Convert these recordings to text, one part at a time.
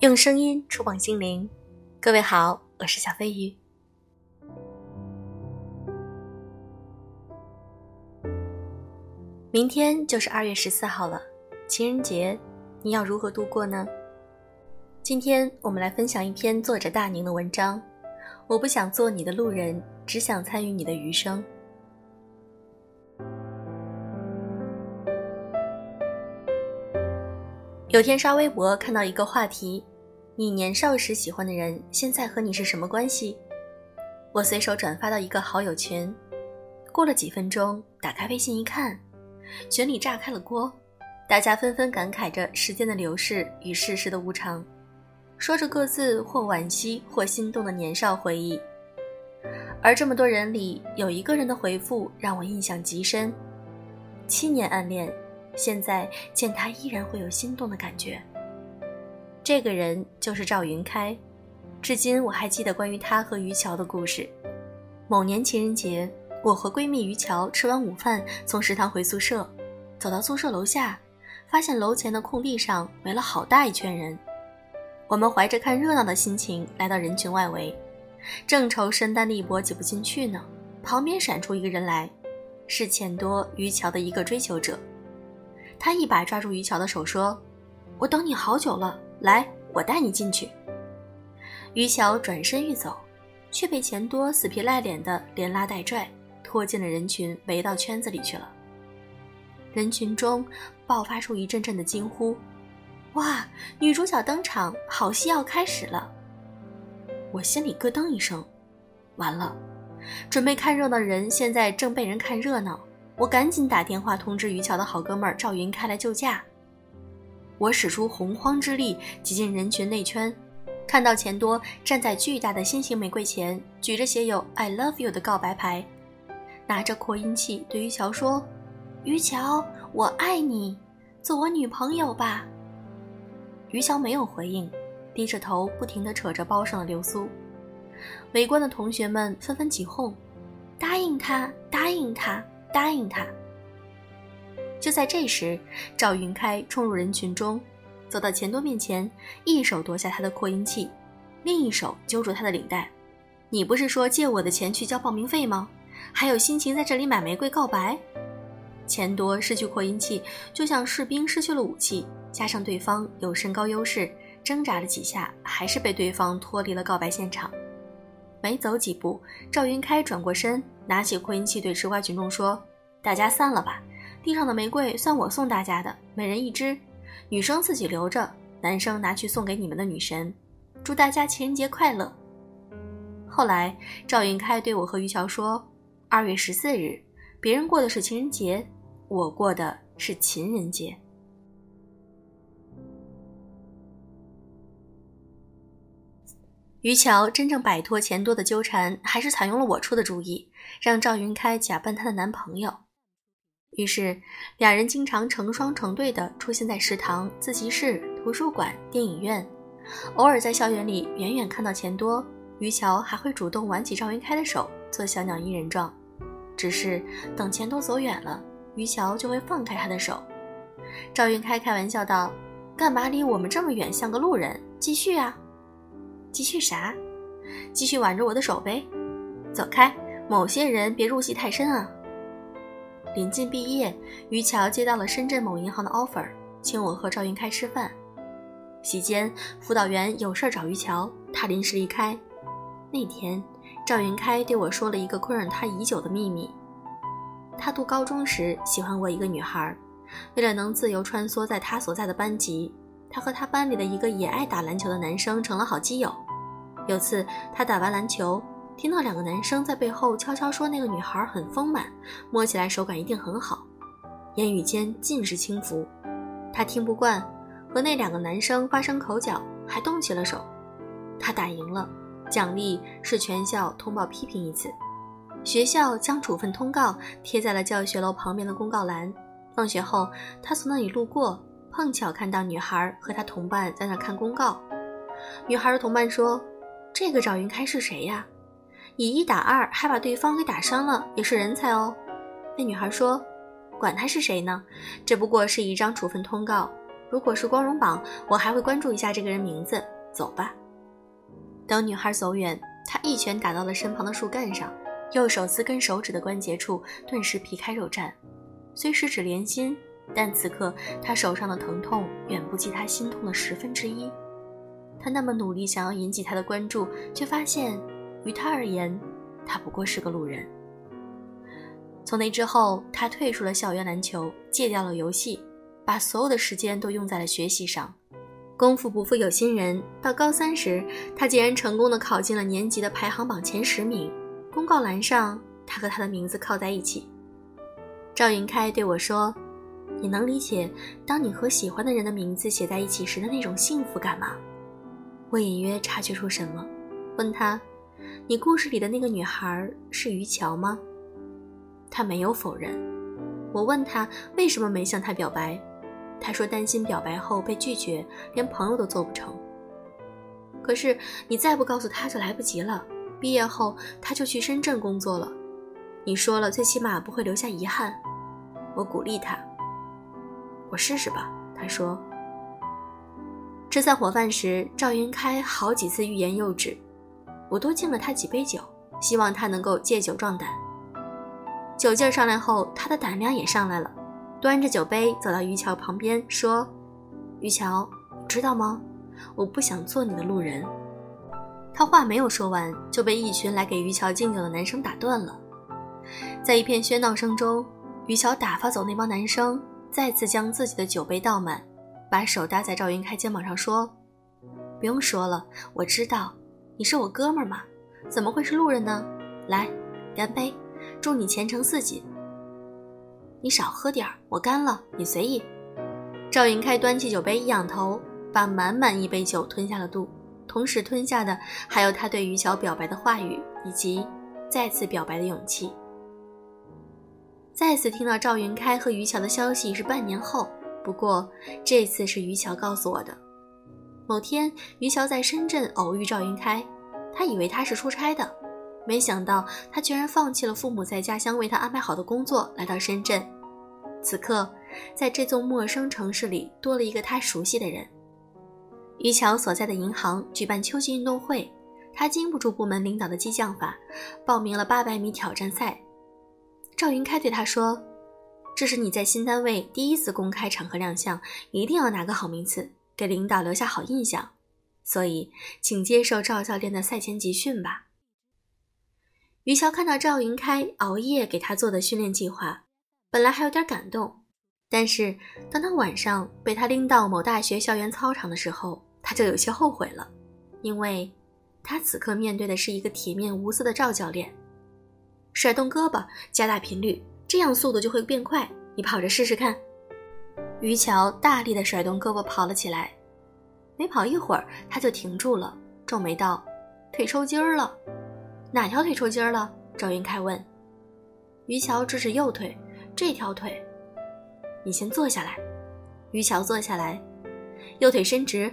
用声音触碰心灵，各位好，我是小飞鱼。明天就是二月十四号了，情人节，你要如何度过呢？今天我们来分享一篇作者大宁的文章。我不想做你的路人，只想参与你的余生。有天刷微博看到一个话题：你年少时喜欢的人，现在和你是什么关系？我随手转发到一个好友群，过了几分钟，打开微信一看，群里炸开了锅，大家纷纷感慨着时间的流逝与世事的无常，说着各自或惋惜或心动的年少回忆。而这么多人里，有一个人的回复让我印象极深：七年暗恋。现在见他依然会有心动的感觉。这个人就是赵云开，至今我还记得关于他和于桥的故事。某年情人节，我和闺蜜于桥吃完午饭，从食堂回宿舍，走到宿舍楼下，发现楼前的空地上围了好大一圈人。我们怀着看热闹的心情来到人群外围，正愁身单力薄挤不进去呢，旁边闪出一个人来，是钱多于桥的一个追求者。他一把抓住于桥的手，说：“我等你好久了，来，我带你进去。”于桥转身欲走，却被钱多死皮赖脸的连拉带拽拖进了人群，围到圈子里去了。人群中爆发出一阵阵的惊呼：“哇，女主角登场，好戏要开始了！”我心里咯噔一声，完了，准备看热闹的人现在正被人看热闹。我赶紧打电话通知于桥的好哥们赵云开来救驾。我使出洪荒之力挤进人群内圈，看到钱多站在巨大的心形玫瑰前，举着写有 “I love you” 的告白牌，拿着扩音器对于桥说：“于桥，我爱你，做我女朋友吧。”于桥没有回应，低着头不停地扯着包上的流苏。围观的同学们纷纷起哄：“答应他，答应他！”答应他。就在这时，赵云开冲入人群中，走到钱多面前，一手夺下他的扩音器，另一手揪住他的领带。你不是说借我的钱去交报名费吗？还有心情在这里买玫瑰告白？钱多失去扩音器，就像士兵失去了武器，加上对方有身高优势，挣扎了几下，还是被对方脱离了告白现场。没走几步，赵云开转过身，拿起扩音器对吃瓜群众说：“大家散了吧，地上的玫瑰算我送大家的，每人一支，女生自己留着，男生拿去送给你们的女神。祝大家情人节快乐。”后来，赵云开对我和于桥说：“二月十四日，别人过的是情人节，我过的是情人节。”于桥真正摆脱钱多的纠缠，还是采用了我出的主意，让赵云开假扮她的男朋友。于是，两人经常成双成对地出现在食堂、自习室、图书馆、电影院，偶尔在校园里远远看到钱多，于桥还会主动挽起赵云开的手，做小鸟依人状。只是等钱多走远了，于桥就会放开他的手。赵云开开玩笑道：“干嘛离我们这么远，像个路人？继续啊！”继续啥？继续挽着我的手呗。走开，某些人别入戏太深啊。临近毕业，于桥接到了深圳某银行的 offer，请我和赵云开吃饭。席间，辅导员有事找于桥，他临时离开。那天，赵云开对我说了一个困扰他已久的秘密：他读高中时喜欢过一个女孩，为了能自由穿梭在他所在的班级。他和他班里的一个也爱打篮球的男生成了好基友。有次他打完篮球，听到两个男生在背后悄悄说那个女孩很丰满，摸起来手感一定很好，言语间尽是轻浮。他听不惯，和那两个男生发生口角，还动起了手。他打赢了，奖励是全校通报批评一次。学校将处分通告贴在了教学楼旁边的公告栏。放学后，他从那里路过。碰巧看到女孩和她同伴在那看公告，女孩的同伴说：“这个赵云开是谁呀？以一打二还把对方给打伤了，也是人才哦。”那女孩说：“管他是谁呢，这不过是一张处分通告，如果是光荣榜，我还会关注一下这个人名字。走吧。等女孩走远，他一拳打到了身旁的树干上，右手四根手指的关节处顿时皮开肉绽。虽十指连心，但此刻他手上的疼痛远不及他心痛的十分之一。他那么努力想要引起他的关注，却发现，于他而言，他不过是个路人。从那之后，他退出了校园篮球，戒掉了游戏。把所有的时间都用在了学习上，功夫不负有心人。到高三时，他竟然成功的考进了年级的排行榜前十名。公告栏上，他和他的名字靠在一起。赵云开对我说：“你能理解当你和喜欢的人的名字写在一起时的那种幸福感吗？”我隐约察觉出什么，问他：“你故事里的那个女孩是于桥吗？”他没有否认。我问他为什么没向她表白。他说担心表白后被拒绝，连朋友都做不成。可是你再不告诉他就来不及了。毕业后他就去深圳工作了。你说了，最起码不会留下遗憾。我鼓励他。我试试吧。他说。吃散伙饭时，赵云开好几次欲言又止。我多敬了他几杯酒，希望他能够借酒壮胆。酒劲上来后，他的胆量也上来了。端着酒杯走到于桥旁边，说：“于桥，知道吗？我不想做你的路人。”他话没有说完，就被一群来给于桥敬酒的男生打断了。在一片喧闹声中，于桥打发走那帮男生，再次将自己的酒杯倒满，把手搭在赵云开肩膀上说：“不用说了，我知道，你是我哥们儿嘛，怎么会是路人呢？来，干杯，祝你前程似锦。”你少喝点儿，我干了，你随意。赵云开端起酒杯，一仰头，把满满一杯酒吞下了肚，同时吞下的还有他对于桥表白的话语，以及再次表白的勇气。再次听到赵云开和于桥的消息是半年后，不过这次是于桥告诉我的。某天，于桥在深圳偶遇赵云开，他以为他是出差的。没想到他居然放弃了父母在家乡为他安排好的工作，来到深圳。此刻，在这座陌生城市里，多了一个他熟悉的人。于桥所在的银行举办秋季运动会，他经不住部门领导的激将法，报名了800米挑战赛。赵云开对他说：“这是你在新单位第一次公开场合亮相，一定要拿个好名次，给领导留下好印象。所以，请接受赵教练的赛前集训吧。”于桥看到赵云开熬夜给他做的训练计划，本来还有点感动，但是当他晚上被他拎到某大学校园操场的时候，他就有些后悔了，因为他此刻面对的是一个铁面无私的赵教练。甩动胳膊，加大频率，这样速度就会变快。你跑着试试看。于桥大力的甩动胳膊跑了起来，没跑一会儿他就停住了，皱眉道：“腿抽筋儿了。”哪条腿抽筋儿了？赵云开问。于桥指指右腿，这条腿。你先坐下来。于桥坐下来，右腿伸直。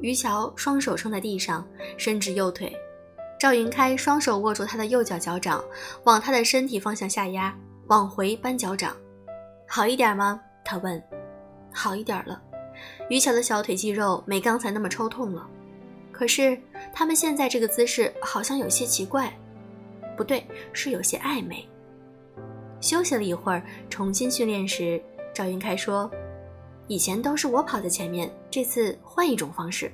于桥双手撑在地上，伸直右腿。赵云开双手握住他的右脚脚掌，往他的身体方向下压，往回扳脚掌。好一点吗？他问。好一点了。于桥的小腿肌肉没刚才那么抽痛了。可是他们现在这个姿势好像有些奇怪，不对，是有些暧昧。休息了一会儿，重新训练时，赵云开说：“以前都是我跑在前面，这次换一种方式。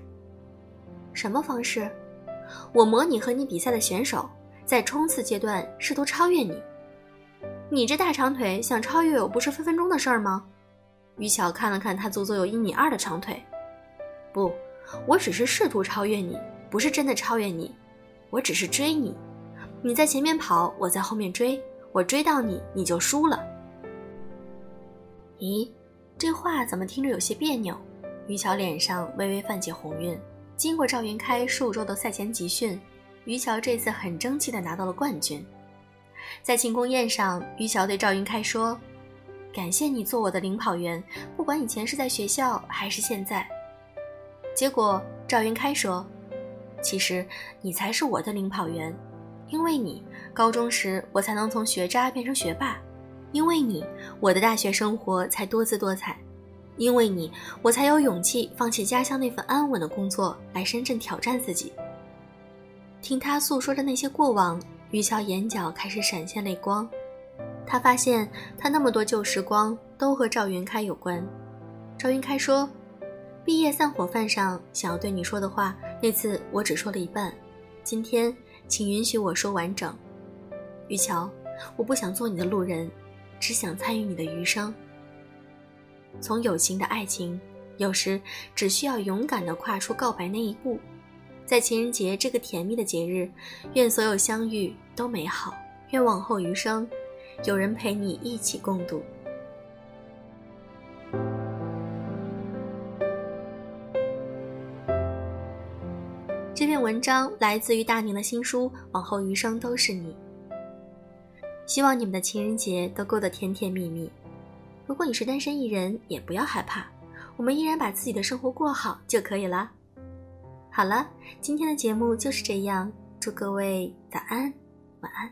什么方式？我模拟和你比赛的选手，在冲刺阶段试图超越你。你这大长腿想超越我，不是分分钟的事儿吗？”于巧看了看他足足有一米二的长腿，不。我只是试图超越你，不是真的超越你。我只是追你，你在前面跑，我在后面追。我追到你，你就输了。咦，这话怎么听着有些别扭？于桥脸上微微泛起红晕。经过赵云开数周的赛前集训，于桥这次很争气地拿到了冠军。在庆功宴上，于桥对赵云开说：“感谢你做我的领跑员，不管以前是在学校还是现在。”结果赵云开说：“其实你才是我的领跑员，因为你高中时我才能从学渣变成学霸，因为你我的大学生活才多姿多彩。因为你，我才有勇气放弃家乡那份安稳的工作，来深圳挑战自己。听他诉说着那些过往，于桥眼角开始闪现泪光。他发现，他那么多旧时光都和赵云开有关。赵云开说：“毕业散伙饭上想要对你说的话，那次我只说了一半。今天，请允许我说完整。于桥，我不想做你的路人，只想参与你的余生。”从友情的爱情，有时只需要勇敢地跨出告白那一步。在情人节这个甜蜜的节日，愿所有相遇都美好，愿往后余生，有人陪你一起共度。这篇文章来自于大宁的新书《往后余生都是你》。希望你们的情人节都过得甜甜蜜蜜。如果你是单身一人，也不要害怕，我们依然把自己的生活过好就可以了。好了，今天的节目就是这样，祝各位早安，晚安。